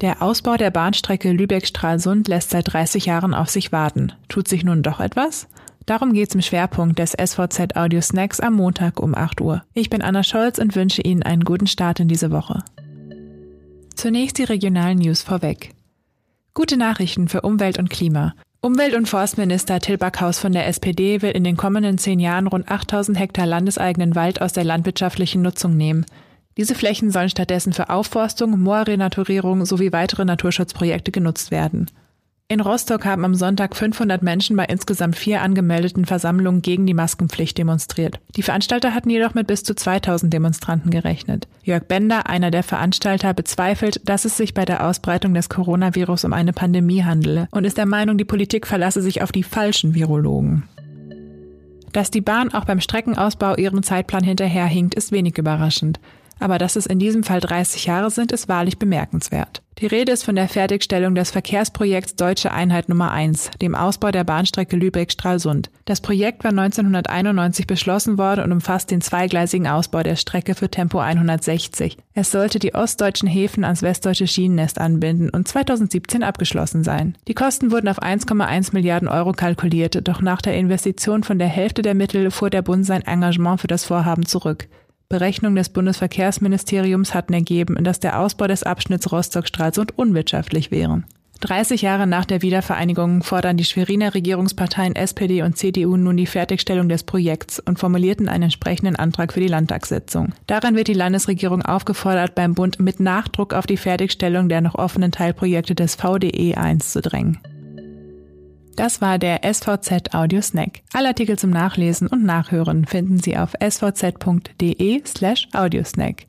Der Ausbau der Bahnstrecke Lübeck-Stralsund lässt seit 30 Jahren auf sich warten. Tut sich nun doch etwas? Darum geht's im Schwerpunkt des SVZ Audio Snacks am Montag um 8 Uhr. Ich bin Anna Scholz und wünsche Ihnen einen guten Start in diese Woche. Zunächst die regionalen News vorweg. Gute Nachrichten für Umwelt und Klima. Umwelt- und Forstminister Till Backhaus von der SPD will in den kommenden zehn Jahren rund 8000 Hektar landeseigenen Wald aus der landwirtschaftlichen Nutzung nehmen. Diese Flächen sollen stattdessen für Aufforstung, Moorrenaturierung sowie weitere Naturschutzprojekte genutzt werden. In Rostock haben am Sonntag 500 Menschen bei insgesamt vier angemeldeten Versammlungen gegen die Maskenpflicht demonstriert. Die Veranstalter hatten jedoch mit bis zu 2000 Demonstranten gerechnet. Jörg Bender, einer der Veranstalter, bezweifelt, dass es sich bei der Ausbreitung des Coronavirus um eine Pandemie handele und ist der Meinung, die Politik verlasse sich auf die falschen Virologen. Dass die Bahn auch beim Streckenausbau ihrem Zeitplan hinterherhinkt, ist wenig überraschend aber dass es in diesem Fall 30 Jahre sind, ist wahrlich bemerkenswert. Die Rede ist von der Fertigstellung des Verkehrsprojekts Deutsche Einheit Nummer 1, dem Ausbau der Bahnstrecke Lübeck-Stralsund. Das Projekt war 1991 beschlossen worden und umfasst den zweigleisigen Ausbau der Strecke für Tempo 160. Es sollte die ostdeutschen Häfen ans westdeutsche Schienennest anbinden und 2017 abgeschlossen sein. Die Kosten wurden auf 1,1 Milliarden Euro kalkuliert, doch nach der Investition von der Hälfte der Mittel fuhr der Bund sein Engagement für das Vorhaben zurück. Berechnungen des Bundesverkehrsministeriums hatten ergeben, dass der Ausbau des Abschnitts Rostock-Stralsund unwirtschaftlich wäre. 30 Jahre nach der Wiedervereinigung fordern die Schweriner Regierungsparteien SPD und CDU nun die Fertigstellung des Projekts und formulierten einen entsprechenden Antrag für die Landtagssitzung. Darin wird die Landesregierung aufgefordert, beim Bund mit Nachdruck auf die Fertigstellung der noch offenen Teilprojekte des VDE 1 zu drängen. Das war der SVZ Audio Snack. Alle Artikel zum Nachlesen und Nachhören finden Sie auf svz.de slash audiosnack.